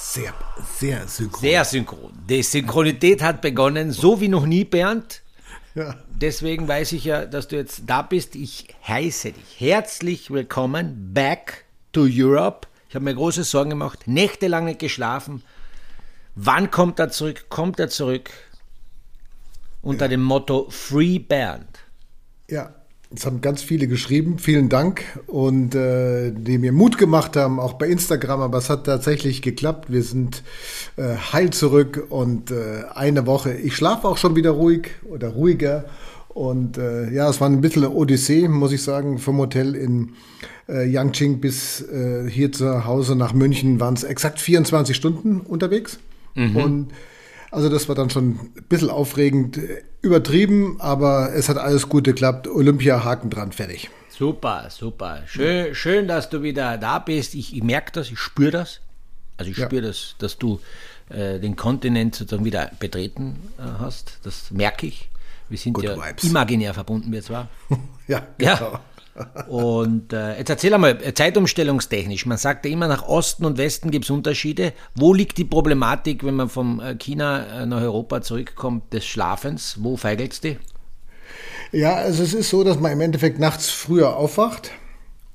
Sehr, sehr synchron. Sehr synchron. Die Synchronität hat begonnen, so wie noch nie, Bernd. Ja. Deswegen weiß ich ja, dass du jetzt da bist. Ich heiße dich herzlich willkommen back to Europe. Ich habe mir große Sorgen gemacht, nächtelang nicht geschlafen. Wann kommt er zurück? Kommt er zurück? Unter ja. dem Motto Free Bernd. Ja, es haben ganz viele geschrieben, vielen Dank. Und äh, die mir Mut gemacht haben, auch bei Instagram, aber es hat tatsächlich geklappt. Wir sind äh, heil zurück. Und äh, eine Woche. Ich schlafe auch schon wieder ruhig oder ruhiger. Und äh, ja, es war ein bisschen eine Odyssee, muss ich sagen, vom Hotel in äh, Yangqing bis äh, hier zu Hause nach München waren es exakt 24 Stunden unterwegs. Mhm. und also das war dann schon ein bisschen aufregend, übertrieben, aber es hat alles gut geklappt. Olympia, Haken dran, fertig. Super, super. Schön, schön dass du wieder da bist. Ich, ich merke das, ich spüre das. Also ich ja. spüre das, dass du äh, den Kontinent sozusagen wieder betreten äh, hast. Das merke ich. Wir sind Good ja vibes. imaginär verbunden, wir zwar. ja, genau. Ja. Und äh, jetzt erzähl einmal, äh, zeitumstellungstechnisch, man sagt ja immer, nach Osten und Westen gibt es Unterschiede. Wo liegt die Problematik, wenn man von äh, China äh, nach Europa zurückkommt, des Schlafens? Wo feigelt es die? Ja, also es ist so, dass man im Endeffekt nachts früher aufwacht.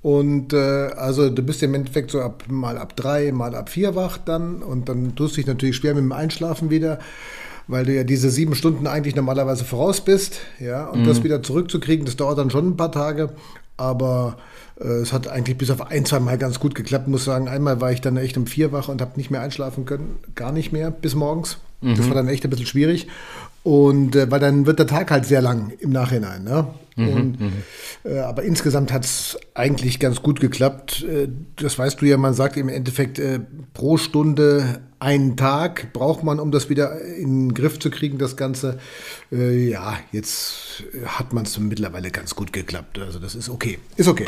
Und äh, also du bist im Endeffekt so ab, mal ab drei, mal ab vier wach dann. Und dann tust du dich natürlich schwer mit dem Einschlafen wieder weil du ja diese sieben Stunden eigentlich normalerweise voraus bist, ja, und mhm. das wieder zurückzukriegen, das dauert dann schon ein paar Tage aber äh, es hat eigentlich bis auf ein, zwei Mal ganz gut geklappt, muss sagen. Einmal war ich dann echt um vier wach und habe nicht mehr einschlafen können, gar nicht mehr bis morgens. Mhm. Das war dann echt ein bisschen schwierig. Und äh, weil dann wird der Tag halt sehr lang im Nachhinein. Ne? Mhm, und, mhm. äh, aber insgesamt hat es eigentlich ganz gut geklappt. Äh, das weißt du ja, man sagt im Endeffekt äh, pro Stunde einen Tag braucht man, um das wieder in den Griff zu kriegen, das Ganze. Äh, ja, jetzt hat man es mittlerweile ganz gut geklappt. Also das ist okay. Ist okay.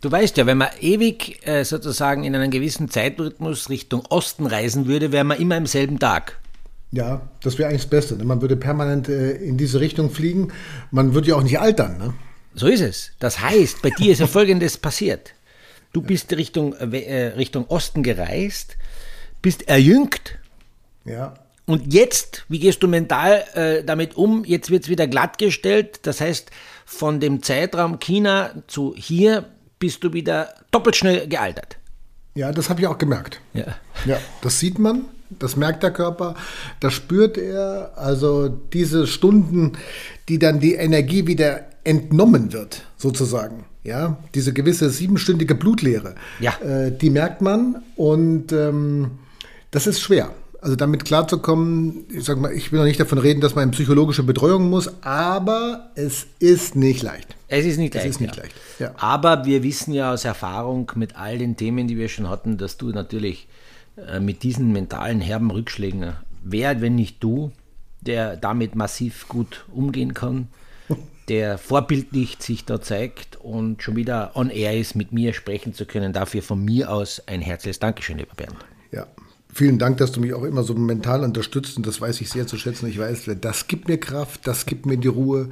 Du weißt ja, wenn man ewig äh, sozusagen in einem gewissen Zeitrhythmus Richtung Osten reisen würde, wäre man immer im selben Tag. Ja, das wäre eigentlich das Beste. Ne? Man würde permanent äh, in diese Richtung fliegen. Man würde ja auch nicht altern. Ne? So ist es. Das heißt, bei dir ist ja Folgendes passiert. Du bist Richtung, äh, Richtung Osten gereist, bist erjüngt. Ja. Und jetzt, wie gehst du mental äh, damit um? Jetzt wird es wieder glattgestellt. Das heißt, von dem Zeitraum China zu hier bist du wieder doppelt schnell gealtert. Ja, das habe ich auch gemerkt. Ja. ja, das sieht man. Das merkt der Körper, das spürt er. Also diese Stunden, die dann die Energie wieder entnommen wird, sozusagen. Ja, diese gewisse siebenstündige Blutleere, ja. äh, die merkt man und ähm, das ist schwer. Also damit klarzukommen, ich sag mal, ich will noch nicht davon reden, dass man in psychologische Betreuung muss, aber es ist nicht leicht. Es ist nicht leicht. Es ist nicht ja. leicht. Ja. Aber wir wissen ja aus Erfahrung mit all den Themen, die wir schon hatten, dass du natürlich äh, mit diesen mentalen herben Rückschlägen, wer, wenn nicht du, der damit massiv gut umgehen kann, der vorbildlich sich da zeigt und schon wieder on air ist, mit mir sprechen zu können. Dafür von mir aus ein herzliches Dankeschön, lieber Bernd. Ja, vielen Dank, dass du mich auch immer so mental unterstützt und das weiß ich sehr zu schätzen. Ich weiß, das gibt mir Kraft, das gibt mir die Ruhe.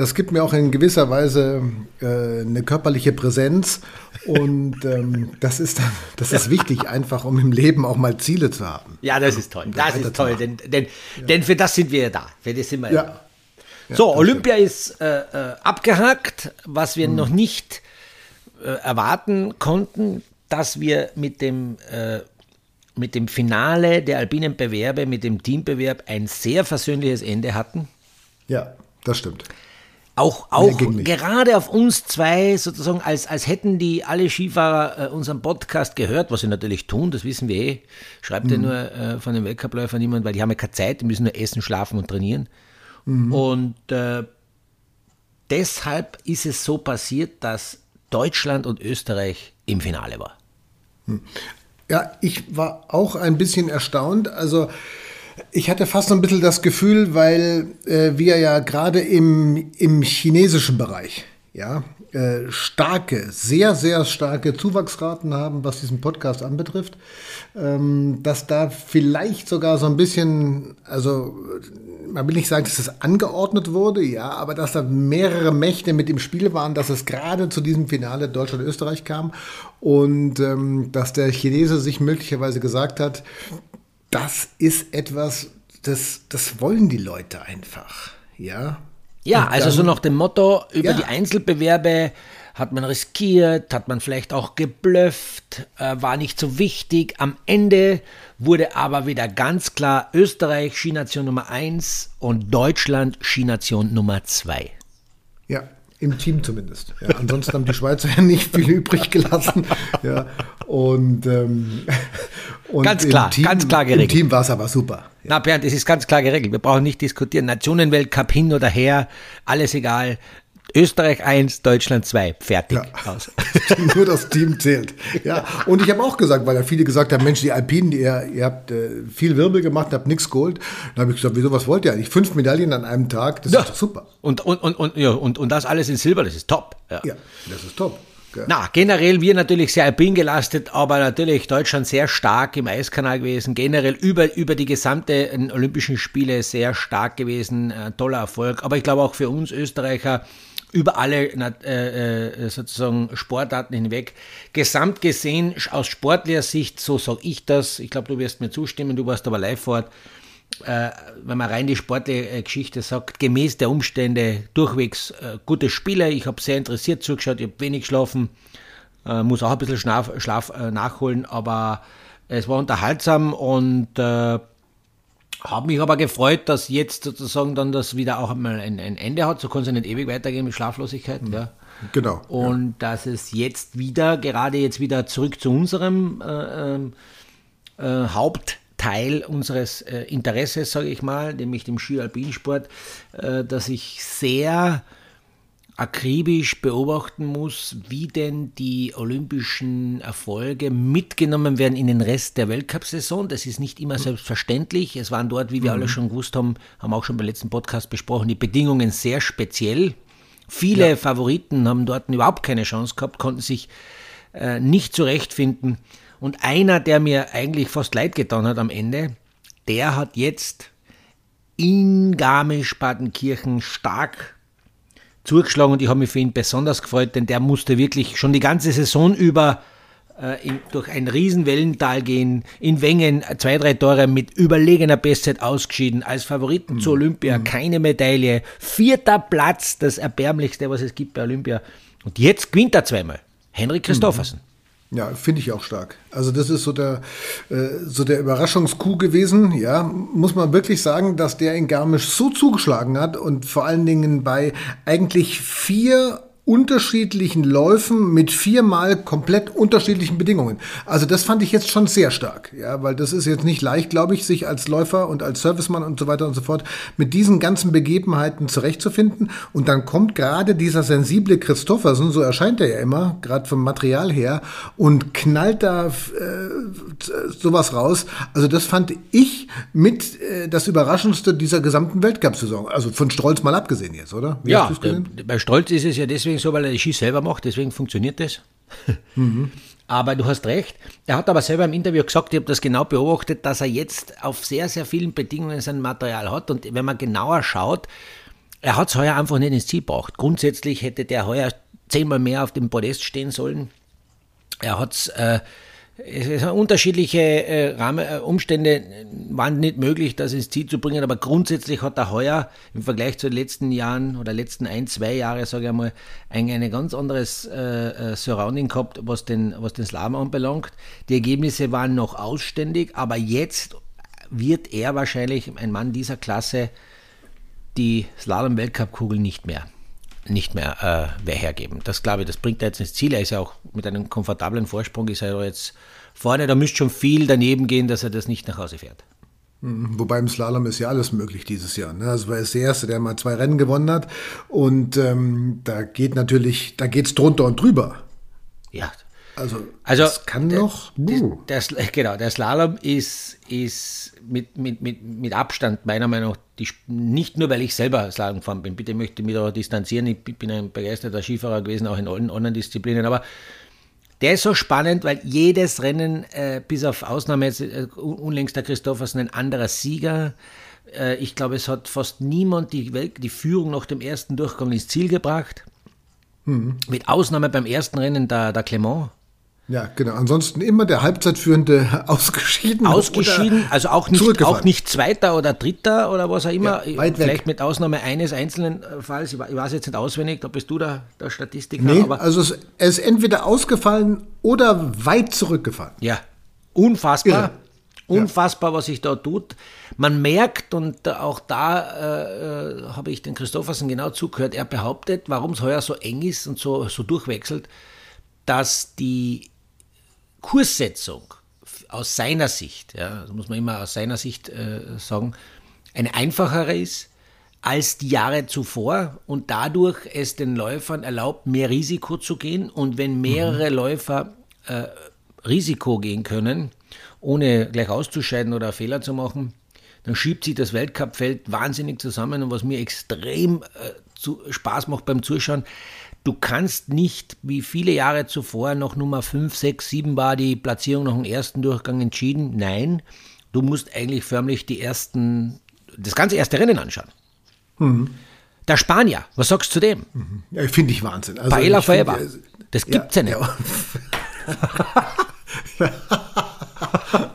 Das gibt mir auch in gewisser Weise äh, eine körperliche Präsenz und ähm, das ist das ist wichtig einfach, um im Leben auch mal Ziele zu haben. Ja, das ist toll. Das ist toll, denn, denn, ja. denn für das sind wir ja da. Für das sind wir ja. da. Ja, so, Olympia stimmt. ist äh, äh, abgehakt, was wir hm. noch nicht äh, erwarten konnten, dass wir mit dem äh, mit dem Finale der alpinen Bewerbe, mit dem Teambewerb ein sehr versöhnliches Ende hatten. Ja, das stimmt. Auch, auch gerade auf uns zwei sozusagen, als, als hätten die alle Skifahrer äh, unseren Podcast gehört, was sie natürlich tun, das wissen wir eh. Schreibt mhm. ja nur äh, von den Weltcupläufern niemand, weil die haben ja keine Zeit, die müssen nur essen, schlafen und trainieren. Mhm. Und äh, deshalb ist es so passiert, dass Deutschland und Österreich im Finale war. Hm. Ja, ich war auch ein bisschen erstaunt. Also ich hatte fast so ein bisschen das Gefühl, weil äh, wir ja gerade im, im chinesischen Bereich, ja, äh, starke, sehr, sehr starke Zuwachsraten haben, was diesen Podcast anbetrifft, ähm, dass da vielleicht sogar so ein bisschen, also man will nicht sagen, dass es angeordnet wurde, ja, aber dass da mehrere Mächte mit im Spiel waren, dass es gerade zu diesem Finale Deutschland-Österreich kam und ähm, dass der Chinese sich möglicherweise gesagt hat, das ist etwas, das, das wollen die Leute einfach, ja. Ja, und also so nach dem Motto, über ja. die Einzelbewerbe hat man riskiert, hat man vielleicht auch geblufft, äh, war nicht so wichtig. Am Ende wurde aber wieder ganz klar Österreich Skination Nummer 1 und Deutschland Skination Nummer 2. Ja, im Team zumindest. Ja, ansonsten haben die Schweizer ja nicht viel übrig gelassen. Ja, und, ähm, und ganz klar, Team, ganz klar geregelt. Im Team war es aber super. Ja. Na Bernd, es ist ganz klar geregelt. Wir brauchen nicht diskutieren. Nationenweltcup hin oder her, alles egal. Österreich 1, Deutschland 2. Fertig. Ja. Aus. Nur das Team zählt. Ja. Und ich habe auch gesagt, weil ja viele gesagt haben, Mensch, die Alpinen, ihr, ihr habt äh, viel Wirbel gemacht, habt nichts geholt. Dann habe ich gesagt, wieso, was wollt ihr eigentlich? Fünf Medaillen an einem Tag, das ja. ist doch super. Und, und, und, und, ja, und, und das alles in Silber, das ist top. Ja, ja das ist top. Na, generell wir natürlich sehr alpin gelastet, aber natürlich Deutschland sehr stark im Eiskanal gewesen. Generell über, über die gesamte Olympischen Spiele sehr stark gewesen. Äh, toller Erfolg. Aber ich glaube auch für uns Österreicher über alle äh, äh, sozusagen Sportarten hinweg. Gesamt gesehen, aus sportlicher Sicht, so sage ich das, ich glaube, du wirst mir zustimmen, du warst aber live vor Ort, wenn man rein die sportliche äh, Geschichte sagt, gemäß der Umstände durchwegs äh, gute Spiele. Ich habe sehr interessiert zugeschaut, ich habe wenig geschlafen, äh, muss auch ein bisschen Schlaf, Schlaf nachholen, aber es war unterhaltsam und habe mich aber gefreut, dass jetzt sozusagen dann das wieder auch einmal ein, ein Ende hat. So kann es ja nicht ewig weitergehen mit Schlaflosigkeit. Mhm. Ja. Genau. Und ja. dass es jetzt wieder, gerade jetzt wieder zurück zu unserem äh, Hauptteil unseres äh, Interesses, sage ich mal, nämlich dem Ski-Alpinsport, äh, dass ich sehr akribisch beobachten muss, wie denn die olympischen Erfolge mitgenommen werden in den Rest der Weltcup-Saison. Das ist nicht immer selbstverständlich. Es waren dort, wie wir mhm. alle schon gewusst haben, haben auch schon beim letzten Podcast besprochen, die Bedingungen sehr speziell. Viele ja. Favoriten haben dort überhaupt keine Chance gehabt, konnten sich äh, nicht zurechtfinden. Und einer, der mir eigentlich fast leid getan hat am Ende, der hat jetzt in Garmisch-Partenkirchen stark zugeschlagen und ich habe mich für ihn besonders gefreut, denn der musste wirklich schon die ganze Saison über äh, in, durch ein Riesenwellental gehen, in Wengen zwei, drei Tore mit überlegener Bestzeit ausgeschieden, als Favoriten mhm. zu Olympia, mhm. keine Medaille, vierter Platz, das erbärmlichste, was es gibt bei Olympia. Und jetzt gewinnt er zweimal. Henrik Christoffersen. Mhm. Ja, finde ich auch stark. Also das ist so der, äh, so der Überraschungskuh gewesen. Ja, muss man wirklich sagen, dass der in Garmisch so zugeschlagen hat und vor allen Dingen bei eigentlich vier unterschiedlichen Läufen mit viermal komplett unterschiedlichen Bedingungen. Also das fand ich jetzt schon sehr stark, ja, weil das ist jetzt nicht leicht, glaube ich, sich als Läufer und als Servicemann und so weiter und so fort mit diesen ganzen Begebenheiten zurechtzufinden. Und dann kommt gerade dieser sensible Christoffersen, so erscheint er ja immer, gerade vom Material her, und knallt da äh, sowas raus. Also das fand ich mit äh, das Überraschendste dieser gesamten Weltcup-Saison. Also von Stolz mal abgesehen jetzt, oder? Wie ja, bei Stolz ist es ja deswegen so, weil er die Ski selber macht, deswegen funktioniert das. Mhm. Aber du hast recht. Er hat aber selber im Interview gesagt, ich habe das genau beobachtet, dass er jetzt auf sehr, sehr vielen Bedingungen sein Material hat. Und wenn man genauer schaut, er hat es heuer einfach nicht ins Ziel gebracht. Grundsätzlich hätte der heuer zehnmal mehr auf dem Podest stehen sollen. Er hat es äh, unterschiedliche äh, Rahmen, äh, Umstände waren nicht möglich, das ins Ziel zu bringen, aber grundsätzlich hat er heuer im Vergleich zu den letzten Jahren oder letzten ein, zwei Jahre, sage ich einmal, ein, ein ganz anderes äh, äh, Surrounding gehabt, was den, was den Slalom anbelangt. Die Ergebnisse waren noch ausständig, aber jetzt wird er wahrscheinlich, ein Mann dieser Klasse, die Slalom-Weltcup-Kugel nicht mehr nicht mehr äh, hergeben. Das glaube ich, das bringt er jetzt ins Ziel. Er ist ja auch mit einem komfortablen Vorsprung, ist er jetzt vorne. Da müsste schon viel daneben gehen, dass er das nicht nach Hause fährt. Mhm. Wobei im Slalom ist ja alles möglich dieses Jahr. Ne? Also er ist der Erste, der mal zwei Rennen gewonnen hat. Und ähm, da geht natürlich, da geht es drunter und drüber. Ja, Also, also das kann der, noch. Uh. Der, der, genau, der Slalom ist, ist mit, mit, mit, mit Abstand meiner Meinung nach, die, nicht nur weil ich selber Slalom gefahren bin, bitte möchte ich mich da distanzieren, ich bin ein begeisterter Skifahrer gewesen, auch in allen anderen Disziplinen, aber der ist so spannend, weil jedes Rennen, äh, bis auf Ausnahme jetzt äh, unlängst der Christoffersen, ein anderer Sieger. Äh, ich glaube, es hat fast niemand die, Welt, die Führung nach dem ersten Durchgang ins Ziel gebracht. Mhm. Mit Ausnahme beim ersten Rennen der, der Clement. Ja, genau. Ansonsten immer der Halbzeitführende ausgeschieden. Ausgeschieden, also auch nicht, auch nicht Zweiter oder Dritter oder was auch immer. Ja, weit Vielleicht weg. mit Ausnahme eines einzelnen äh, Falls. Ich weiß jetzt nicht auswendig, da bist du der, der Statistiker. Nee, aber also es, er ist entweder ausgefallen oder weit zurückgefallen. Ja, unfassbar. Irre. Unfassbar, was sich da tut. Man merkt, und auch da äh, habe ich den Christoffersen genau zugehört, er behauptet, warum es heuer so eng ist und so, so durchwechselt, dass die Kurssetzung aus seiner Sicht, ja, das muss man immer aus seiner Sicht äh, sagen, eine einfachere ist als die Jahre zuvor und dadurch es den Läufern erlaubt, mehr Risiko zu gehen. Und wenn mehrere mhm. Läufer äh, Risiko gehen können, ohne gleich auszuscheiden oder Fehler zu machen, dann schiebt sich das Weltcupfeld wahnsinnig zusammen. Und was mir extrem äh, zu, Spaß macht beim Zuschauen, Du kannst nicht, wie viele Jahre zuvor, noch Nummer 5, 6, 7 war die Platzierung nach dem ersten Durchgang entschieden. Nein, du musst eigentlich förmlich die ersten, das ganze erste Rennen anschauen. Mhm. Der Spanier, was sagst du zu dem? Mhm. Ja, finde ich Wahnsinn. Also Paella Forever. Das gibt's ja, ja nicht. Ja.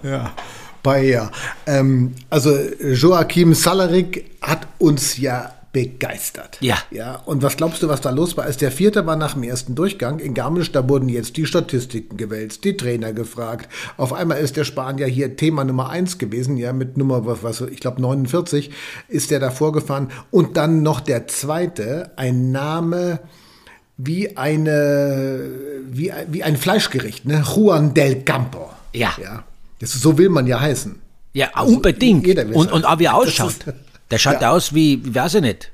ja. Paella. Ähm, also Joachim Salarik hat uns ja begeistert. Ja. Ja. Und was glaubst du, was da los war? Als der Vierte war nach dem ersten Durchgang in Garmisch, da wurden jetzt die Statistiken gewälzt, die Trainer gefragt. Auf einmal ist der Spanier hier Thema Nummer eins gewesen, ja, mit Nummer, was, was ich glaube 49 ist der da vorgefahren. Und dann noch der Zweite, ein Name wie eine, wie, wie ein Fleischgericht, ne? Juan del Campo. Ja. ja. Das, so will man ja heißen. Ja, also, unbedingt. Und, und auch wie er ausschaut. Der schaut ja. aus wie, wie weiß ich nicht,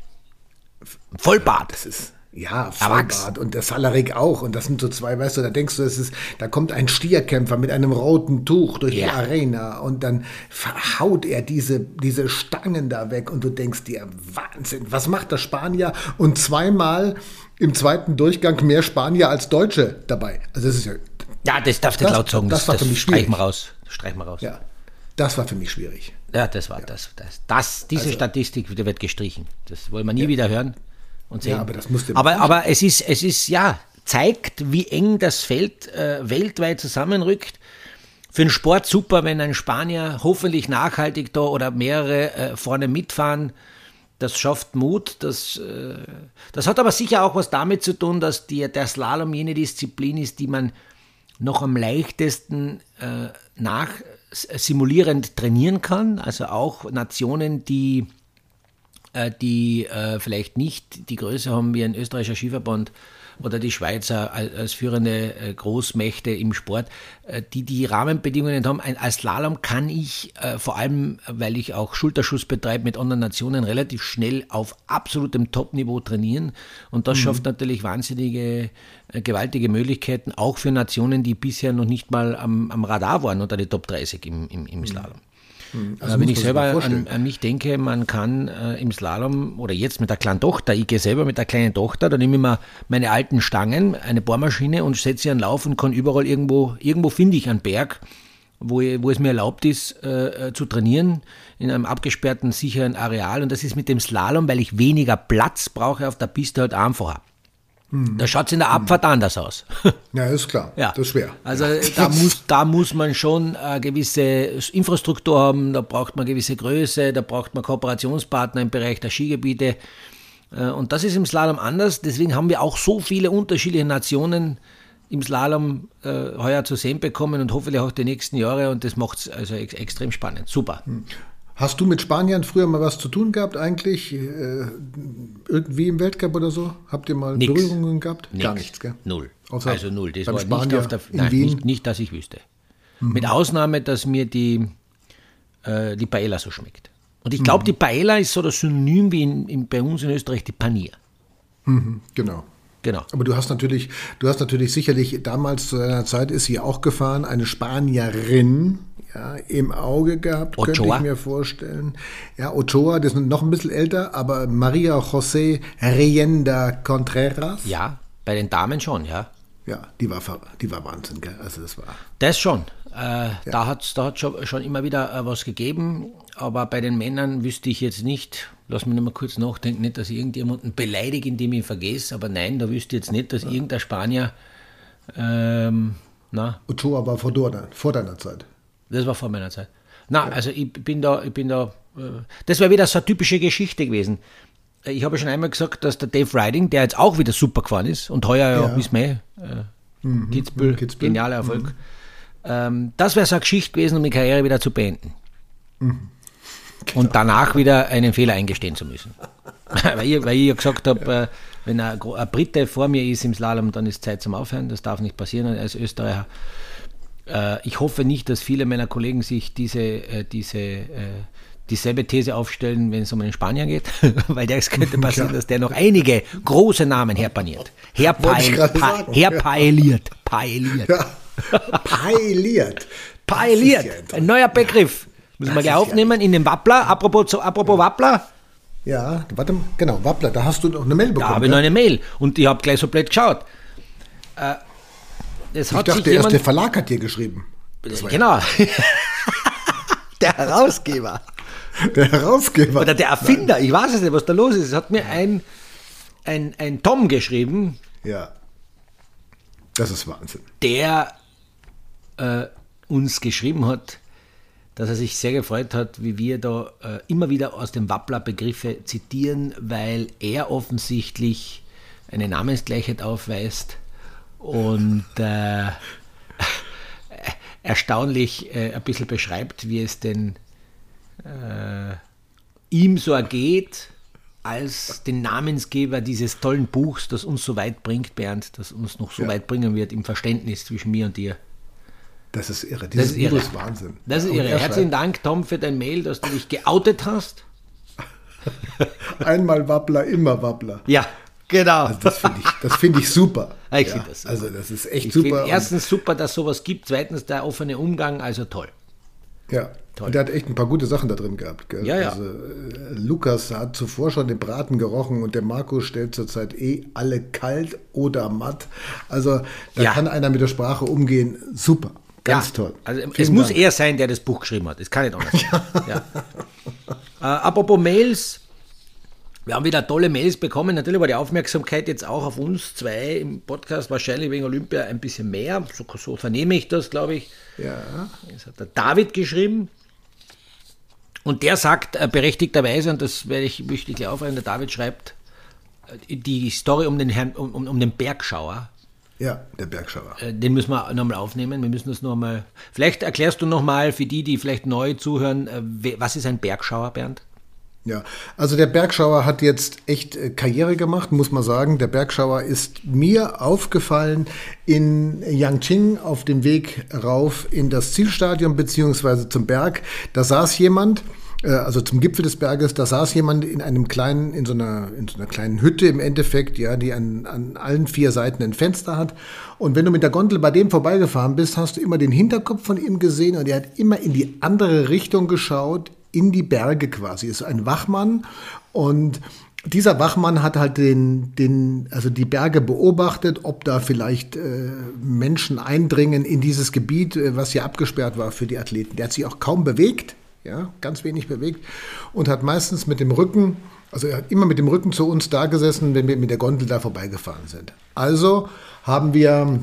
Vollbart. Das ist, ja, Vollbart und der Salarik auch. Und das sind so zwei, weißt du, da denkst du, es ist, da kommt ein Stierkämpfer mit einem roten Tuch durch ja. die Arena und dann verhaut er diese, diese Stangen da weg und du denkst dir, Wahnsinn, was macht der Spanier? Und zweimal im zweiten Durchgang mehr Spanier als Deutsche dabei. Also das ist ja. Ja, das darf nicht laut sagen. Das, das, das, streichen wir raus. Streichen wir raus. Ja. Das war für mich schwierig. Ja, das war ja. das, das, das. Diese also, Statistik wird gestrichen. Das wollen wir nie ja. wieder hören und sehen. Ja, aber das musste aber, aber es ist, es ist, ja, zeigt, wie eng das Feld äh, weltweit zusammenrückt. Für den Sport super, wenn ein Spanier hoffentlich nachhaltig da oder mehrere äh, vorne mitfahren. Das schafft Mut. Das, äh, das hat aber sicher auch was damit zu tun, dass die, der Slalom jene Disziplin ist, die man noch am leichtesten äh, nach simulierend trainieren kann, also auch Nationen, die, äh, die äh, vielleicht nicht die Größe haben wie ein österreichischer Skiverband oder die Schweizer als führende äh, Großmächte im Sport, die die Rahmenbedingungen haben. Als Slalom kann ich vor allem, weil ich auch Schulterschuss betreibe mit anderen Nationen, relativ schnell auf absolutem Top-Niveau trainieren und das mhm. schafft natürlich wahnsinnige äh, gewaltige Möglichkeiten, auch für Nationen, die bisher noch nicht mal am, am Radar waren unter die Top 30 im, im, im Slalom. Mhm. Also Wenn ich selber an, an, mich denke, man kann äh, im Slalom oder jetzt mit der kleinen Tochter, ich gehe selber mit der kleinen Tochter, da nehme ich mir meine alten Stangen, eine Bohrmaschine und setze sie an Lauf und kann überall irgendwo, irgendwo finde ich einen Berg, wo, wo es mir erlaubt ist, äh, äh, zu trainieren in einem abgesperrten, sicheren Areal. Und das ist mit dem Slalom, weil ich weniger Platz brauche auf der Piste halt einfacher. Mhm. Da schaut es in der Abfahrt mhm. anders aus. Ja, ist klar. Ja. Das ist schwer. Also da muss, da muss man schon eine gewisse Infrastruktur haben, da braucht man eine gewisse Größe, da braucht man Kooperationspartner im Bereich der Skigebiete. Äh, und das ist im Slalom anders. Deswegen haben wir auch so viele unterschiedliche Nationen im Slalom äh, heuer zu sehen bekommen und hoffentlich auch die nächsten Jahre. Und das macht es also ex extrem spannend. Super. Hast du mit Spaniern früher mal was zu tun gehabt eigentlich? Äh, irgendwie im Weltcup oder so? Habt ihr mal Nix. Berührungen gehabt? Nix. Gar nichts, gell? Null. Außer also null. Das war Spanier nicht auf der nein, nicht, nicht, dass ich wüsste. Mhm. Mit Ausnahme, dass mir die, äh, die Paella so schmeckt. Und ich glaube, mhm. die Paella ist so das Synonym wie in, in, bei uns in Österreich die Panier. Mhm, genau. Genau. Aber du hast natürlich, du hast natürlich sicherlich damals zu deiner Zeit ist sie auch gefahren, eine Spanierin, ja, im Auge gehabt, Ochoa. könnte ich mir vorstellen. Ja, Ochoa, das ist noch ein bisschen älter, aber Maria José Reyenda Contreras. Ja, bei den Damen schon, ja. Ja, die war, die war Wahnsinn, gell? Also das war. Das schon. Äh, ja. Da hat es da hat's schon, schon immer wieder äh, was gegeben, aber bei den Männern wüsste ich jetzt nicht, lass mich noch mal kurz nachdenken, nicht, dass ich irgendjemanden beleidige, indem ich ihn vergesse, aber nein, da wüsste ich jetzt nicht, dass ja. irgendein Spanier. Ähm, na? Ochoa war vor, deiner, vor deiner Zeit. Das war vor meiner Zeit. Na, ja. also ich bin da, ich bin da. Äh, das wäre wieder so eine typische Geschichte gewesen. Ich habe schon einmal gesagt, dass der Dave Riding, der jetzt auch wieder super gefahren ist und heuer ja, ja bis Mai, äh, mhm. Kitzbühel, Kitzbühel, genialer Erfolg. Mhm. Ähm, das wäre so eine Geschichte gewesen, um die Karriere wieder zu beenden. Mhm. Genau. Und danach wieder einen Fehler eingestehen zu müssen. weil, ich, weil ich ja gesagt habe, ja. äh, wenn ein, ein Brite vor mir ist im Slalom, dann ist Zeit zum Aufhören. Das darf nicht passieren als Österreicher. Äh, ich hoffe nicht, dass viele meiner Kollegen sich diese, äh, diese äh, dieselbe These aufstellen, wenn es um einen Spanier geht, weil das könnte passieren, ja. dass der noch einige große Namen herpaniert. Herpailiert. Herpailiert. Pailiert. Ja. Pailiert. Pailiert. Ja Ein neuer Begriff. Müssen wir gleich aufnehmen in den Wappler. Apropos, apropos Wappler. Ja, warte, genau, Wappler, da hast du noch eine Mail bekommen. Da habe ich noch eine Mail und ich habe gleich so blöd geschaut. Äh, ich dachte, der erste Verlag hat dir geschrieben. Genau. der Herausgeber. Der Herausgeber. Oder der Erfinder, Nein. ich weiß es nicht, was da los ist. Es hat mir ein, ein, ein Tom geschrieben. Ja. Das ist Wahnsinn. Der äh, uns geschrieben hat, dass er sich sehr gefreut hat, wie wir da äh, immer wieder aus dem Wappler Begriffe zitieren, weil er offensichtlich eine Namensgleichheit aufweist und äh, erstaunlich äh, ein bisschen beschreibt, wie es denn äh, ihm so ergeht, als den Namensgeber dieses tollen Buchs, das uns so weit bringt, Bernd, das uns noch so ja. weit bringen wird im Verständnis zwischen mir und dir. Das ist irre. Dieses das ist, irre. ist Wahnsinn. Das ist irre. Herzlichen Dank, Tom, für dein Mail, dass du dich geoutet hast. Einmal Wappler, immer Wappler. Ja, genau. Also das finde ich, find ich super. Ich ja, finde das super. Also das ist echt ich super. Erstens super, dass sowas gibt. Zweitens der offene Umgang, also toll. Ja, Toll. Und der hat echt ein paar gute Sachen da drin gehabt. Gell? Ja, ja. Also, äh, Lukas hat zuvor schon den Braten gerochen und der Marco stellt zurzeit eh alle kalt oder matt. Also da ja. kann einer mit der Sprache umgehen. Super. Ganz toll. Also Vielen es muss Dank. er sein, der das Buch geschrieben hat. Das kann nicht anders sein. ja. äh, apropos Mails. Wir haben wieder tolle Mails bekommen. Natürlich war die Aufmerksamkeit jetzt auch auf uns zwei im Podcast wahrscheinlich wegen Olympia ein bisschen mehr. So, so vernehme ich das, glaube ich. Ja. Das hat der David geschrieben. Und der sagt äh, berechtigterweise, und das werde ich, möchte ich gleich aufreihen, der David schreibt, äh, die Story um den, Herrn, um, um den Bergschauer. Ja, der Bergschauer. Äh, den müssen wir nochmal aufnehmen. Wir müssen das nochmal. Vielleicht erklärst du nochmal für die, die vielleicht neu zuhören, was ist ein Bergschauer, Bernd? Ja, also der Bergschauer hat jetzt echt äh, Karriere gemacht, muss man sagen. Der Bergschauer ist mir aufgefallen in Yangqing auf dem Weg rauf in das Zielstadion beziehungsweise zum Berg. Da saß jemand, äh, also zum Gipfel des Berges, da saß jemand in einem kleinen, in so einer, in so einer kleinen Hütte im Endeffekt, ja, die an, an allen vier Seiten ein Fenster hat. Und wenn du mit der Gondel bei dem vorbeigefahren bist, hast du immer den Hinterkopf von ihm gesehen und er hat immer in die andere Richtung geschaut, in die Berge quasi. Ist ein Wachmann und dieser Wachmann hat halt den, den, also die Berge beobachtet, ob da vielleicht äh, Menschen eindringen in dieses Gebiet, äh, was hier abgesperrt war für die Athleten. Der hat sich auch kaum bewegt, ja, ganz wenig bewegt und hat meistens mit dem Rücken, also er hat immer mit dem Rücken zu uns da gesessen, wenn wir mit der Gondel da vorbeigefahren sind. Also haben wir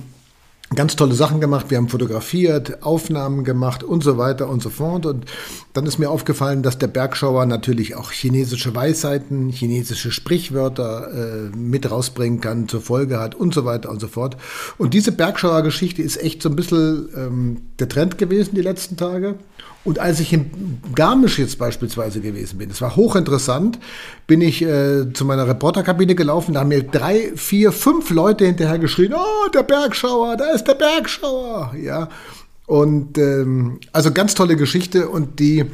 ganz tolle Sachen gemacht. Wir haben fotografiert, Aufnahmen gemacht und so weiter und so fort. Und dann ist mir aufgefallen, dass der Bergschauer natürlich auch chinesische Weisheiten, chinesische Sprichwörter äh, mit rausbringen kann, zur Folge hat und so weiter und so fort. Und diese Bergschauer-Geschichte ist echt so ein bisschen ähm, der Trend gewesen die letzten Tage. Und als ich in Garmisch jetzt beispielsweise gewesen bin, es war hochinteressant, bin ich äh, zu meiner Reporterkabine gelaufen, da haben mir drei, vier, fünf Leute hinterher geschrien, oh, der Bergschauer, da ist der Bergschauer, ja. Und ähm, also ganz tolle Geschichte und die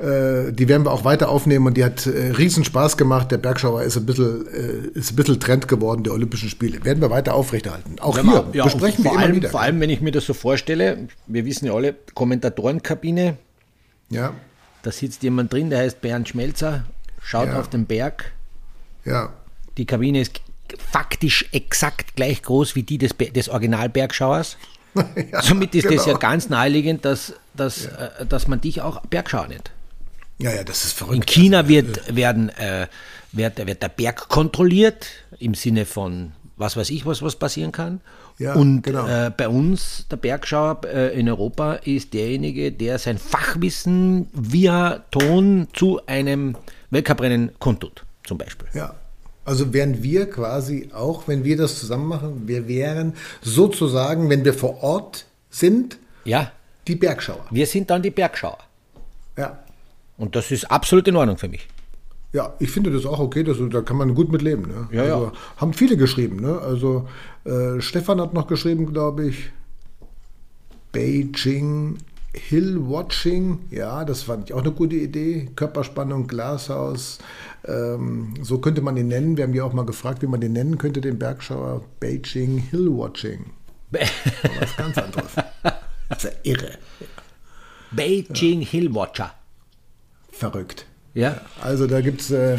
Äh, die werden wir auch weiter aufnehmen und die hat äh, riesen Spaß gemacht. Der Bergschauer ist ein bisschen, äh, ist ein bisschen Trend geworden der Olympischen Spiele. Werden wir weiter aufrechterhalten. Auch Wenn hier wir, ja, besprechen wir immer allem, wieder. Vor allem, wenn ich mir das so vorstelle, wir wissen ja alle, Kommentatorenkabine. Ja. Da sitzt jemand drin, der heißt Bernd Schmelzer, schaut ja. auf den Berg. Ja. Die Kabine ist faktisch exakt gleich groß wie die des, des Original-Bergschauers. ja, Somit ist genau. das ja ganz naheliegend, dass, dass, ja. äh, dass man dich auch Bergschauer nennt. Ja, ja, das ist verrückt. In China also, wird, äh, werden, äh, wird, wird der Berg kontrolliert, im Sinne von was weiß ich, was, was passieren kann. Ja, und genau. äh, bei uns, der Bergschauer äh, in Europa, ist derjenige, der sein Fachwissen via Ton zu einem Weltcuprennen kundtut, zum Beispiel. Ja, also wären wir quasi auch, wenn wir das zusammen machen, wir wären sozusagen, wenn wir vor Ort sind, ja. die Bergschauer. Wir sind dann die Bergschauer. Ja. Und das ist absolut in Ordnung für mich. Ja, ich finde das auch okay, das, da kann man gut mit leben. Ne? Ja, also, ja. Haben viele geschrieben. Ne? Also äh, Stefan hat noch geschrieben, glaube ich, Beijing Hill Watching. Ja, das fand ich auch eine gute Idee. Körperspannung, Glashaus. Ähm, so könnte man ihn nennen. Wir haben ja auch mal gefragt, wie man den nennen könnte, den Bergschauer. Beijing Hill Watching. was ganz anderes. Das ist ja irre. Beijing ja. Hill Watcher verrückt. Ja. Also da gibt es äh,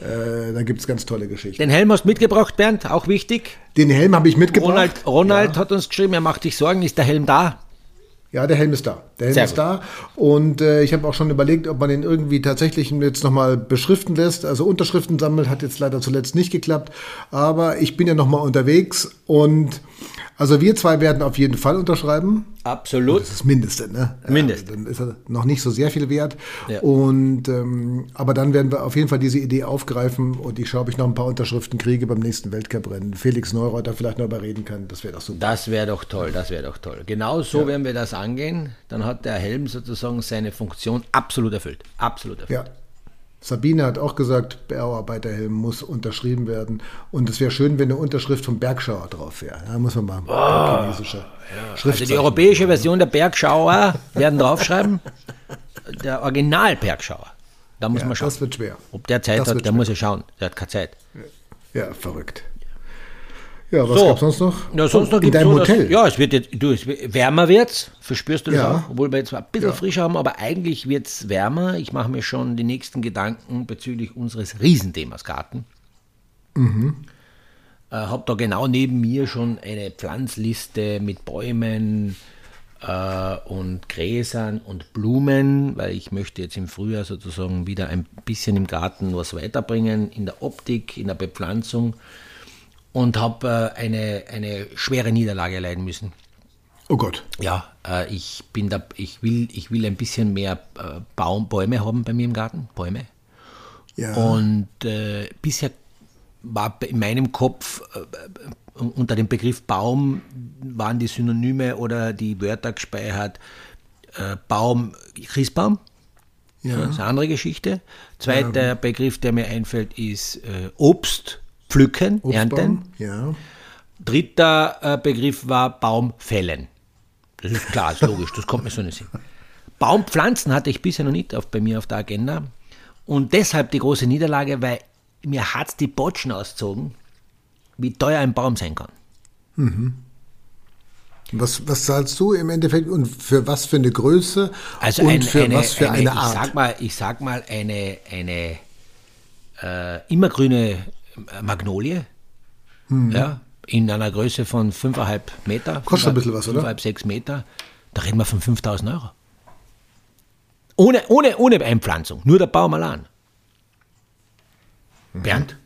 äh, ganz tolle Geschichten. Den Helm hast du mitgebracht, Bernd, auch wichtig. Den Helm habe ich mitgebracht. Ronald, Ronald ja. hat uns geschrieben, er macht dich Sorgen, ist der Helm da? Ja, der Helm ist da. Der Helm Sehr ist gut. da. Und äh, ich habe auch schon überlegt, ob man den irgendwie tatsächlich jetzt nochmal beschriften lässt. Also Unterschriften sammeln hat jetzt leider zuletzt nicht geklappt. Aber ich bin ja nochmal unterwegs und also wir zwei werden auf jeden Fall unterschreiben. Absolut. Das ist das Mindeste, ne? Mindest. Ja, dann ist er noch nicht so sehr viel wert. Ja. Und ähm, aber dann werden wir auf jeden Fall diese Idee aufgreifen und ich schaue, ob ich noch ein paar Unterschriften kriege beim nächsten Weltcuprennen. Felix Neureuter vielleicht noch überreden kann. Das wäre doch super. Das wäre doch toll, das wäre doch toll. Genau so ja. werden wir das angehen. Dann hat der Helm sozusagen seine Funktion absolut erfüllt. Absolut erfüllt. Ja. Sabine hat auch gesagt, Bauarbeiterhelm muss unterschrieben werden. Und es wäre schön, wenn eine Unterschrift vom Bergschauer drauf wäre. Da muss man mal oh, chinesische ja. Also die europäische Version der Bergschauer werden draufschreiben. Der Original Bergschauer. Da muss ja, man schauen. Das wird schwer. Ob der Zeit das hat, der schwer. muss ja schauen. Der hat keine Zeit. Ja, verrückt. Ja, was so. gab es sonst noch? Ja, sonst noch in deinem so, Hotel? Dass, ja, es wird jetzt, du, es wird, wärmer wird's, verspürst du das ja. auch, obwohl wir jetzt ein bisschen ja. frischer haben, aber eigentlich wird es wärmer. Ich mache mir schon die nächsten Gedanken bezüglich unseres Riesenthemas Garten. Mhm. Äh, habe da genau neben mir schon eine Pflanzliste mit Bäumen äh, und Gräsern und Blumen, weil ich möchte jetzt im Frühjahr sozusagen wieder ein bisschen im Garten was weiterbringen, in der Optik, in der Bepflanzung und habe äh, eine, eine schwere Niederlage erleiden müssen. Oh Gott. Ja, äh, ich bin da, ich will, ich will ein bisschen mehr äh, Baum, Bäume haben bei mir im Garten, Bäume. Ja. Und äh, bisher war in meinem Kopf äh, unter dem Begriff Baum waren die Synonyme oder die Wörter gespeichert. Äh, Baum, Christbaum. Ja. Das ist eine andere Geschichte. Zweiter ja. Begriff, der mir einfällt, ist Obst pflücken, Obstbaum, ernten. Ja. Dritter äh, Begriff war Baum fällen. Das ist klar, ist logisch, das kommt mir so nicht hin. Baumpflanzen hatte ich bisher noch nicht auf, bei mir auf der Agenda. Und deshalb die große Niederlage, weil mir hat die Botschen ausgezogen, wie teuer ein Baum sein kann. Mhm. Was, was zahlst du im Endeffekt und für was für eine Größe also und ein, für eine, was für eine, eine, Art? Ich sag mal, ich sag mal eine, eine äh, immergrüne Magnolie, hm. ja, in einer Größe von 5,5 Meter. Kostet ein bisschen was, oder? 5,5, 6 Meter. Da reden wir von 5000 Euro. Ohne, ohne, ohne Einpflanzung, nur der Baum allein. Mhm. Bernd,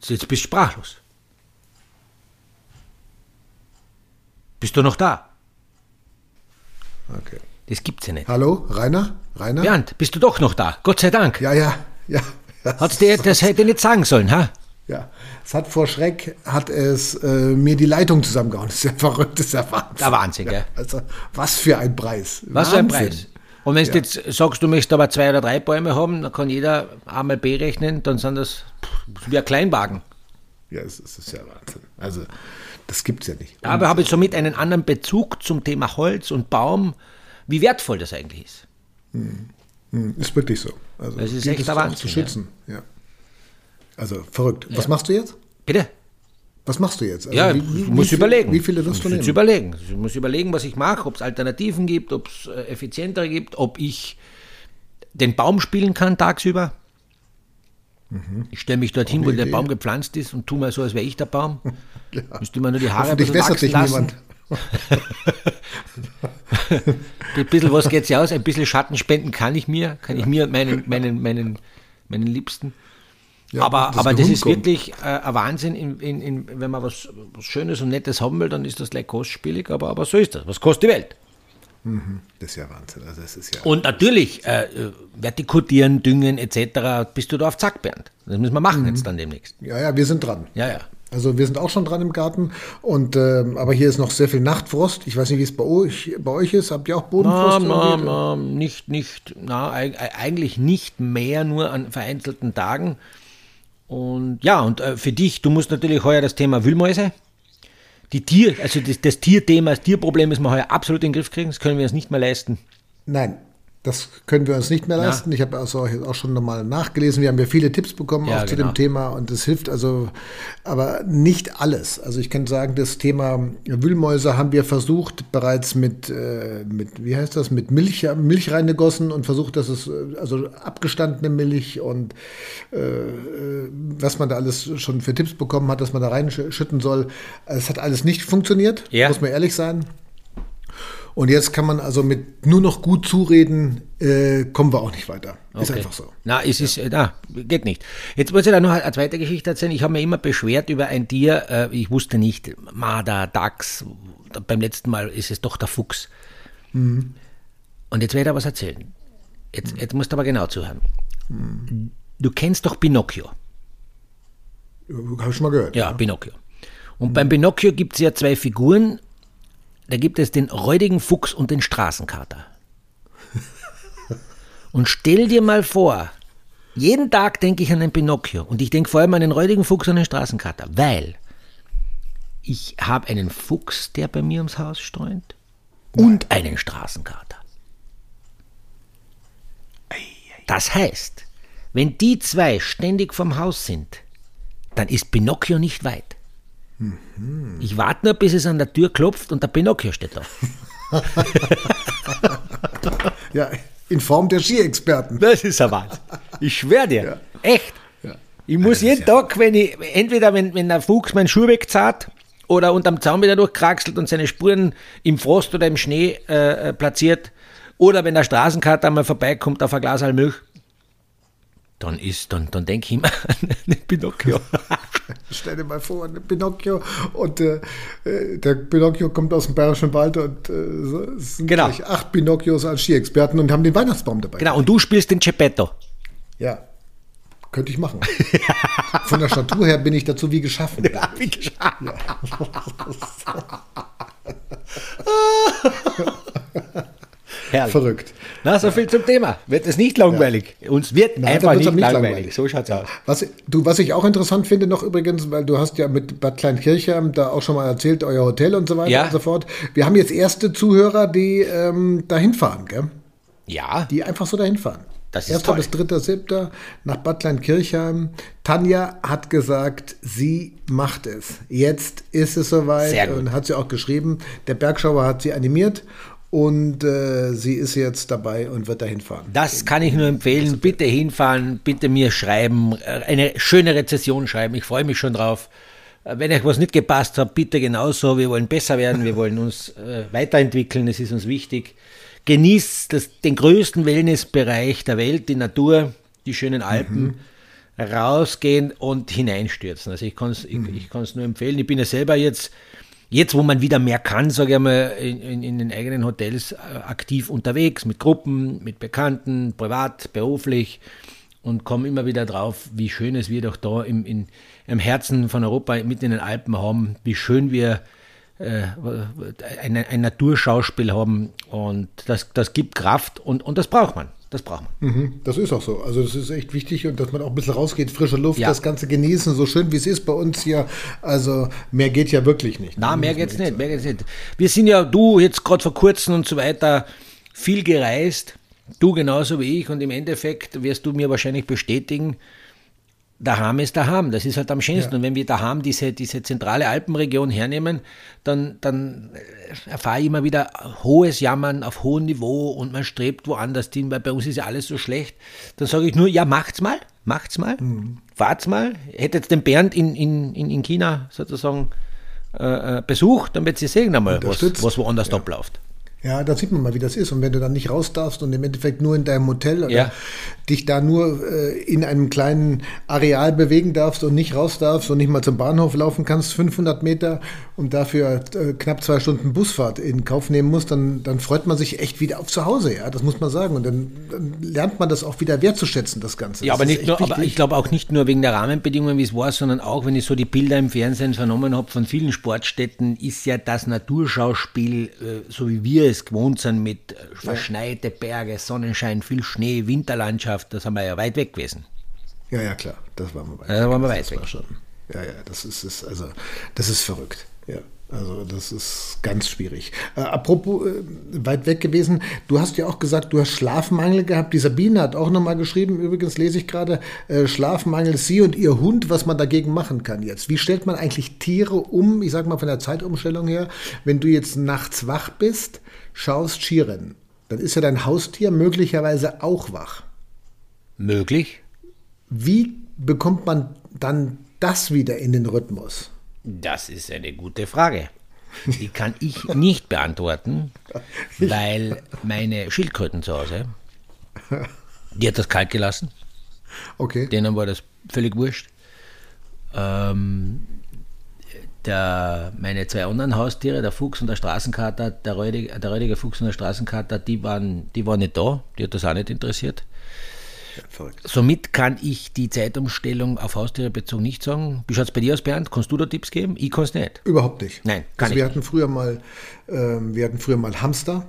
jetzt bist du sprachlos. Bist du noch da? Okay. Das gibt's ja nicht. Hallo, Rainer? Rainer? Bernd, bist du doch noch da? Gott sei Dank. Ja, ja, ja. Hat's dir, das hätte nicht sagen sollen, ha? Ja, es hat vor Schreck, hat es äh, mir die Leitung zusammengehauen. Das ist ja verrückt, das ist ja Wahnsinn. Der Wahnsinn, gell? Also, was für ein Preis. Was Wahnsinn. für ein Preis. Und wenn du ja. jetzt sagst, du möchtest aber zwei oder drei Bäume haben, dann kann jeder A mal B rechnen, dann sind das wie ein Kleinwagen. Ja, es ist ja Wahnsinn. Also, das gibt es ja nicht. aber habe ich somit einen anderen Bezug zum Thema Holz und Baum, wie wertvoll das eigentlich ist. Hm. Hm, ist wirklich so. Also das ist echt der Wahnsinn. Zu schützen. Ja. ja. Also verrückt. Was machst du jetzt? Bitte? Was machst du jetzt? Also ja, wie, wie, ich muss wie überlegen. Wie viele wirst du nehmen? Überlegen. Ich muss überlegen, was ich mache, ob es Alternativen gibt, ob es äh, effizientere gibt, ob ich den Baum spielen kann tagsüber. Mhm. Ich stelle mich dorthin, wo Idee. der Baum gepflanzt ist und tue mal so, als wäre ich der Baum. ja. Müsste immer nur die Haare ein bisschen wachsen lassen. ein bisschen was geht es ja aus, ein bisschen Schatten spenden kann ich mir, kann ich mir und meinen, meinen, meinen, meinen Liebsten. Ja, aber aber das ist kommt. wirklich äh, ein Wahnsinn, in, in, in, wenn man was, was, Schönes und Nettes haben will, dann ist das gleich kostspielig, aber, aber so ist das. Was kostet die Welt? Mhm. Das ist ja Wahnsinn. Also das ist ja und natürlich, äh, vertikutieren, düngen etc., bist du da auf Zack, Bernd. Das müssen wir machen mhm. jetzt dann demnächst. Ja, ja, wir sind dran. Ja, ja. Also wir sind auch schon dran im Garten und äh, aber hier ist noch sehr viel Nachtfrost. Ich weiß nicht, wie es bei euch, bei euch ist. Habt ihr auch Bodenfrost? Na, na, na, nicht, nicht, na, eigentlich nicht mehr, nur an vereinzelten Tagen. Und ja, und äh, für dich, du musst natürlich heuer das Thema Wühlmäuse, die Tier, also das, das Tierthema, das Tierproblem müssen wir heuer absolut in den Griff kriegen. Das können wir uns nicht mehr leisten. Nein, das können wir uns nicht mehr leisten. Ja. Ich habe also auch schon nochmal nachgelesen. Wir haben ja viele Tipps bekommen ja, auch zu dem genau. Thema und das hilft also, aber nicht alles. Also ich kann sagen, das Thema Wühlmäuse haben wir versucht bereits mit, äh, mit wie heißt das, mit Milch, Milch reingegossen und versucht, dass es, also abgestandene Milch und äh, was man da alles schon für Tipps bekommen hat, dass man da reinschütten soll. Es hat alles nicht funktioniert, ja. muss man ehrlich sein. Und jetzt kann man also mit nur noch gut zureden, äh, kommen wir auch nicht weiter. Ist okay. einfach so. Na, es ist, ja. na, geht nicht. Jetzt muss ich da noch eine zweite Geschichte erzählen. Ich habe mir immer beschwert über ein Tier, äh, ich wusste nicht, Marder, Dachs, beim letzten Mal ist es doch der Fuchs. Mhm. Und jetzt werde ich was erzählen. Jetzt, jetzt musst du aber genau zuhören. Mhm. Du kennst doch Pinocchio. Habe ich schon mal gehört. Ja, ja. Pinocchio. Und mhm. beim Pinocchio gibt es ja zwei Figuren, da gibt es den räudigen Fuchs und den Straßenkater. Und stell dir mal vor, jeden Tag denke ich an den Pinocchio und ich denke vor allem an den räudigen Fuchs und den Straßenkater, weil ich habe einen Fuchs, der bei mir ums Haus streunt und einen Straßenkater. Das heißt, wenn die zwei ständig vom Haus sind, dann ist Pinocchio nicht weit. Mhm. Ich warte nur, bis es an der Tür klopft und der Pinocchio steht da. ja, in Form der Skiexperten. Das ist ein Wahnsinn. Ich schwöre dir. Ja. Echt. Ja. Ich muss ja, jeden Tag, wenn ich, entweder wenn, wenn der Fuchs meinen Schuh wegzahlt oder unterm Zaun wieder durchkraxelt und seine Spuren im Frost oder im Schnee äh, äh platziert, oder wenn der Straßenkater mal vorbeikommt auf ein Glas Milch, dann ist, dann, dann denke ich immer an Pinocchio. Stell dir mal vor, Pinocchio und äh, äh, der Pinocchio kommt aus dem Bayerischen Wald und äh, es sind genau. gleich acht Pinocchios als Skiexperten und haben den Weihnachtsbaum dabei. Genau, und du spielst den Geppetto. Ja, könnte ich machen. Von der Statur her bin ich dazu wie geschaffen. Ja, wie geschaffen. Ja. Herrlich. Verrückt. Na, so viel zum Thema. Wird es nicht langweilig? Ja. Uns wird Nein, einfach nicht, nicht langweilig. langweilig. So schaut's aus. Was, du, was ich auch interessant finde noch übrigens, weil du hast ja mit Bad Kleinkirchheim da auch schon mal erzählt, euer Hotel und so weiter ja. und so fort. Wir haben jetzt erste Zuhörer, die ähm, dahin fahren, gell? Ja. Die einfach so dahin fahren. Das ist 1. bis 3.7. nach Bad Kleinkirchheim. Tanja hat gesagt, sie macht es. Jetzt ist es soweit Sehr gut. und hat sie auch geschrieben. Der Bergschauer hat sie animiert und äh, sie ist jetzt dabei und wird dahin fahren. Das kann ich nur empfehlen. Bitte hinfahren, bitte mir schreiben, äh, eine schöne Rezession schreiben. Ich freue mich schon drauf. Äh, wenn euch was nicht gepasst hat, bitte genauso. Wir wollen besser werden, wir wollen uns äh, weiterentwickeln, es ist uns wichtig. Genießt das, den größten Wellnessbereich der Welt, die Natur, die schönen Alpen. Mhm. Rausgehen und hineinstürzen. Also ich kann es mhm. ich, ich nur empfehlen. Ich bin ja selber jetzt jetzt, wo man wieder mehr kann, sage ich mal, in, in, den eigenen Hotels äh, aktiv unterwegs, mit Gruppen, mit Bekannten, privat, beruflich und komme immer wieder drauf, wie schön es wir doch da im, in, im Herzen von Europa, mitten in den Alpen haben, wie schön wir äh, ein, ein Naturschauspiel haben und das, das gibt Kraft und, und das braucht man. Das braucht man. Mhm, das ist auch so. Also das ist echt wichtig und dass man auch ein bisschen rausgeht, frische Luft, ja. das Ganze genießen, so schön wie es ist bei uns hier. Also mehr geht ja wirklich nicht. Na, mehr geht's nicht, mehr geht's nicht. Wir sind ja, du jetzt gerade vor kurzem und so weiter, viel gereist. Du genauso wie ich und im Endeffekt wirst du mir wahrscheinlich bestätigen, daheim ist daheim. Das ist halt am schönsten. Ja. Und wenn wir daheim diese, diese zentrale Alpenregion hernehmen, dann, dann erfahre ich immer wieder hohes Jammern auf hohem Niveau und man strebt woanders hin, weil bei uns ist ja alles so schlecht. Dann sage ich nur, ja, macht's mal, macht's mal, mhm. fahrt's mal. Hätte jetzt den Bernd in, in, in China sozusagen äh, äh besucht, dann wird sie sehen einmal, was, was woanders ja. abläuft. Ja, da sieht man mal, wie das ist. Und wenn du dann nicht raus darfst und im Endeffekt nur in deinem Hotel oder ja. dich da nur äh, in einem kleinen Areal bewegen darfst und nicht raus darfst und nicht mal zum Bahnhof laufen kannst, 500 Meter und dafür äh, knapp zwei Stunden Busfahrt in Kauf nehmen musst, dann, dann freut man sich echt wieder auf zu Hause. Ja, das muss man sagen. Und dann, dann lernt man das auch wieder wertzuschätzen, das Ganze. Ja, das aber, nicht nur, aber ich glaube auch nicht nur wegen der Rahmenbedingungen, wie es war, sondern auch, wenn ich so die Bilder im Fernsehen vernommen habe von vielen Sportstätten, ist ja das Naturschauspiel, äh, so wie wir es gewohnt sind, mit äh, verschneite Berge, Sonnenschein, viel Schnee, Winterlandschaft, das haben wir ja weit weg gewesen. Ja, ja, klar, das waren wir weit. Da waren wir weit weg. Schon, ja, ja, das ist, ist, also, das ist verrückt. Ja. Also das ist ganz schwierig. Äh, apropos äh, weit weg gewesen, du hast ja auch gesagt, du hast Schlafmangel gehabt. Die Sabine hat auch nochmal geschrieben, übrigens lese ich gerade, äh, Schlafmangel, sie und ihr Hund, was man dagegen machen kann jetzt. Wie stellt man eigentlich Tiere um, ich sag mal von der Zeitumstellung her, wenn du jetzt nachts wach bist, schaust Skirennen, dann ist ja dein Haustier möglicherweise auch wach. Möglich. Wie bekommt man dann das wieder in den Rhythmus? Das ist eine gute Frage. Die kann ich nicht beantworten, weil meine Schildkröten zu Hause, die hat das kalt gelassen. Okay. Denen war das völlig wurscht. Ähm, der, meine zwei anderen Haustiere, der Fuchs und der Straßenkater, der räudige, der räudige Fuchs und der Straßenkater, die waren, die waren nicht da, die hat das auch nicht interessiert. Ja, Somit kann ich die Zeitumstellung auf Haustiere bezogen nicht sagen. Wie schaut es bei dir aus, Bernd? Kannst du da Tipps geben? Ich kann es nicht. Überhaupt nicht. Nein, kann also wir hatten früher mal, ähm, wir hatten früher mal Hamster,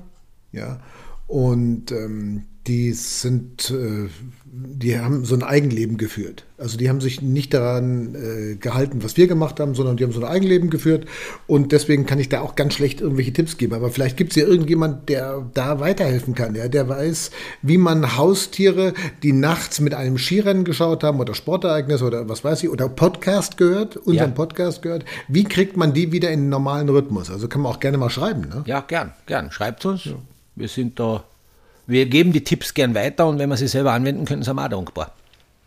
ja, und ähm, die sind, äh, die haben so ein Eigenleben geführt. Also die haben sich nicht daran äh, gehalten, was wir gemacht haben, sondern die haben so ein Eigenleben geführt. Und deswegen kann ich da auch ganz schlecht irgendwelche Tipps geben. Aber vielleicht gibt es ja irgendjemand, der da weiterhelfen kann, ja, der weiß, wie man Haustiere, die nachts mit einem Skirennen geschaut haben oder Sportereignis oder was weiß ich, oder Podcast gehört, unseren ja. Podcast gehört, wie kriegt man die wieder in den normalen Rhythmus? Also kann man auch gerne mal schreiben. Ne? Ja, gern, gern. Schreibt uns. Ja. Wir sind da wir geben die Tipps gern weiter und wenn wir sie selber anwenden können, sind wir auch dankbar.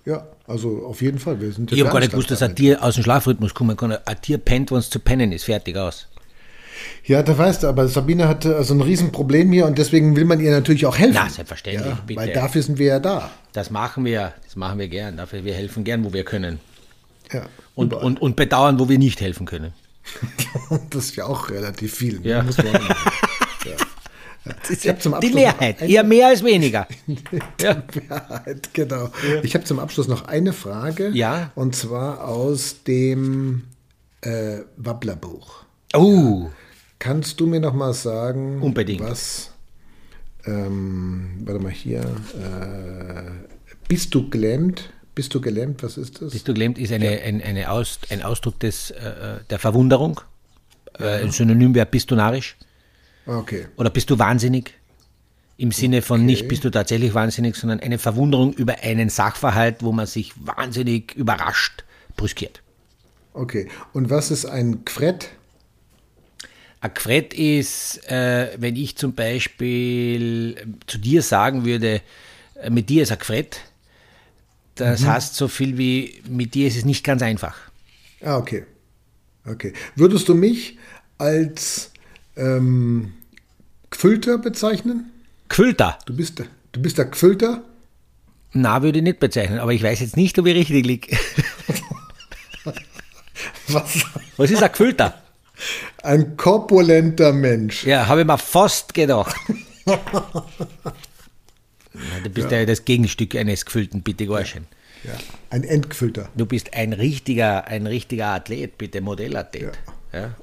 Ja, also auf jeden Fall. Wir sind ich habe gar nicht gewusst, dass ein Tier aus dem Schlafrhythmus kommen kann. Ein Tier pennt, wenn es zu pennen ist. Fertig aus. Ja, da weißt du, aber Sabine hat also ein Riesenproblem hier und deswegen will man ihr natürlich auch helfen. Na, selbstverständlich. Ja, weil dafür sind wir ja da. Das machen wir, das machen wir gern. Dafür wir helfen gern, wo wir können. Ja, und, und, und bedauern, wo wir nicht helfen können. das ist ja auch relativ viel. Ja. ja. Ich habe zum Abschluss die Mehrheit, eher mehr als weniger. ja. Mehrheit, genau. Ja. Ich habe zum Abschluss noch eine Frage. Ja. Und zwar aus dem äh, Wabblerbuch. Oh. Ja. Kannst du mir noch mal sagen, Unbedingt. was, ähm, warte mal hier, äh, bist du gelähmt? Bist du gelähmt? Was ist das? Bist du gelähmt ist eine, ja. ein, eine Aus, ein Ausdruck des, äh, der Verwunderung. Äh, ein Synonym wäre bist du narrisch. Okay. Oder bist du wahnsinnig? Im Sinne von okay. nicht bist du tatsächlich wahnsinnig, sondern eine Verwunderung über einen Sachverhalt, wo man sich wahnsinnig überrascht brüskiert. Okay. Und was ist ein Quret? Ein Quret ist, äh, wenn ich zum Beispiel zu dir sagen würde, äh, mit dir ist ein Quret, das mhm. heißt so viel wie, mit dir ist es nicht ganz einfach. Ah, okay. Okay. Würdest du mich als ähm, Gfülter bezeichnen? Gfülter? Du bist, du bist der Gfülter? Na, würde ich nicht bezeichnen, aber ich weiß jetzt nicht, ob ich richtig liege. Was? Was ist ein Gfülter? Ein korpulenter Mensch. Ja, habe ich mir fast gedacht. du bist ja. ja. das Gegenstück eines gefüllten, bitte Gorschen. Ja, ein Entgefüllter. Du bist ein richtiger, ein richtiger Athlet, bitte Modellathlet. Ja. ja.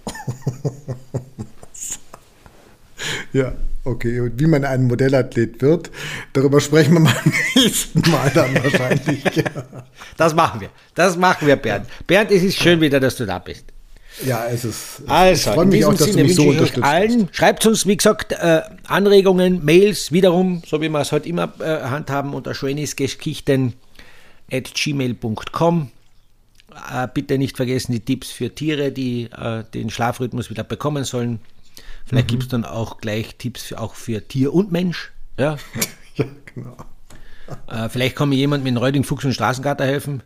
Ja, okay. Und wie man ein Modellathlet wird, darüber sprechen wir mal nächsten Mal dann wahrscheinlich. Das machen wir. Das machen wir, Bernd. Bernd, es ist schön wieder, dass du da bist. Ja, es ist. Also, ich freue mich auch, dass Sinne du mich so unterstützt. Allen, schreibt uns, wie gesagt, äh, Anregungen, Mails, wiederum, so wie wir es heute immer äh, handhaben, unter schönisgeschichten at gmail.com. Äh, bitte nicht vergessen die Tipps für Tiere, die den Schlafrhythmus wieder bekommen sollen. Vielleicht mhm. gibt es dann auch gleich Tipps für, auch für Tier und Mensch. Ja, ja genau. Äh, vielleicht kann mir jemand mit dem Reuting Fuchs und Straßengarter helfen.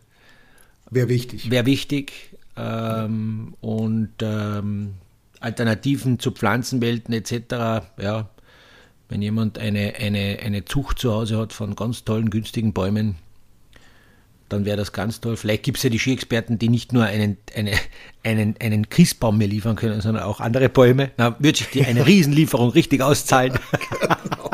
Wäre wichtig. Wäre wichtig. Ähm, und ähm, Alternativen zu Pflanzenwelten etc. Ja, wenn jemand eine, eine, eine Zucht zu Hause hat von ganz tollen, günstigen Bäumen, dann wäre das ganz toll. Vielleicht gibt es ja die Skiexperten, die nicht nur einen, eine, einen, einen Christbaum mir liefern können, sondern auch andere Bäume. Da würde sich die eine Riesenlieferung richtig auszahlen. genau.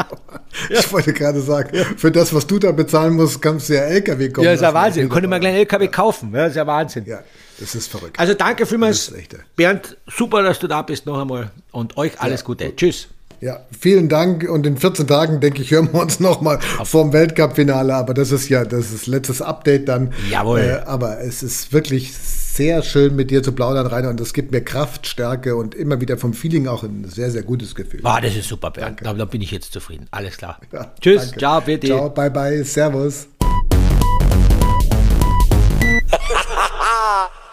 Ich wollte gerade sagen, für das, was du da bezahlen musst, kannst du ja LKW kaufen. Ja, ist ja Wahnsinn. Ich konnte mal einen kleinen LKW kaufen. Ja, ist ja Wahnsinn. Ja, das ist verrückt. Also danke vielmals, Bernd. Super, dass du da bist noch einmal. Und euch alles ja. Gute. Tschüss. Ja, vielen Dank. Und in 14 Tagen, denke ich, hören wir uns nochmal vorm Weltcup-Finale. Aber das ist ja das ist letztes Update dann. Jawohl. Äh, aber es ist wirklich sehr schön, mit dir zu plaudern, Rainer. Und es gibt mir Kraft, Stärke und immer wieder vom Feeling auch ein sehr, sehr gutes Gefühl. Ah, das ist super, Bernd. Da, da bin ich jetzt zufrieden. Alles klar. Ja, Tschüss. Danke. Ciao, bitte. Ciao, bye, bye. Servus.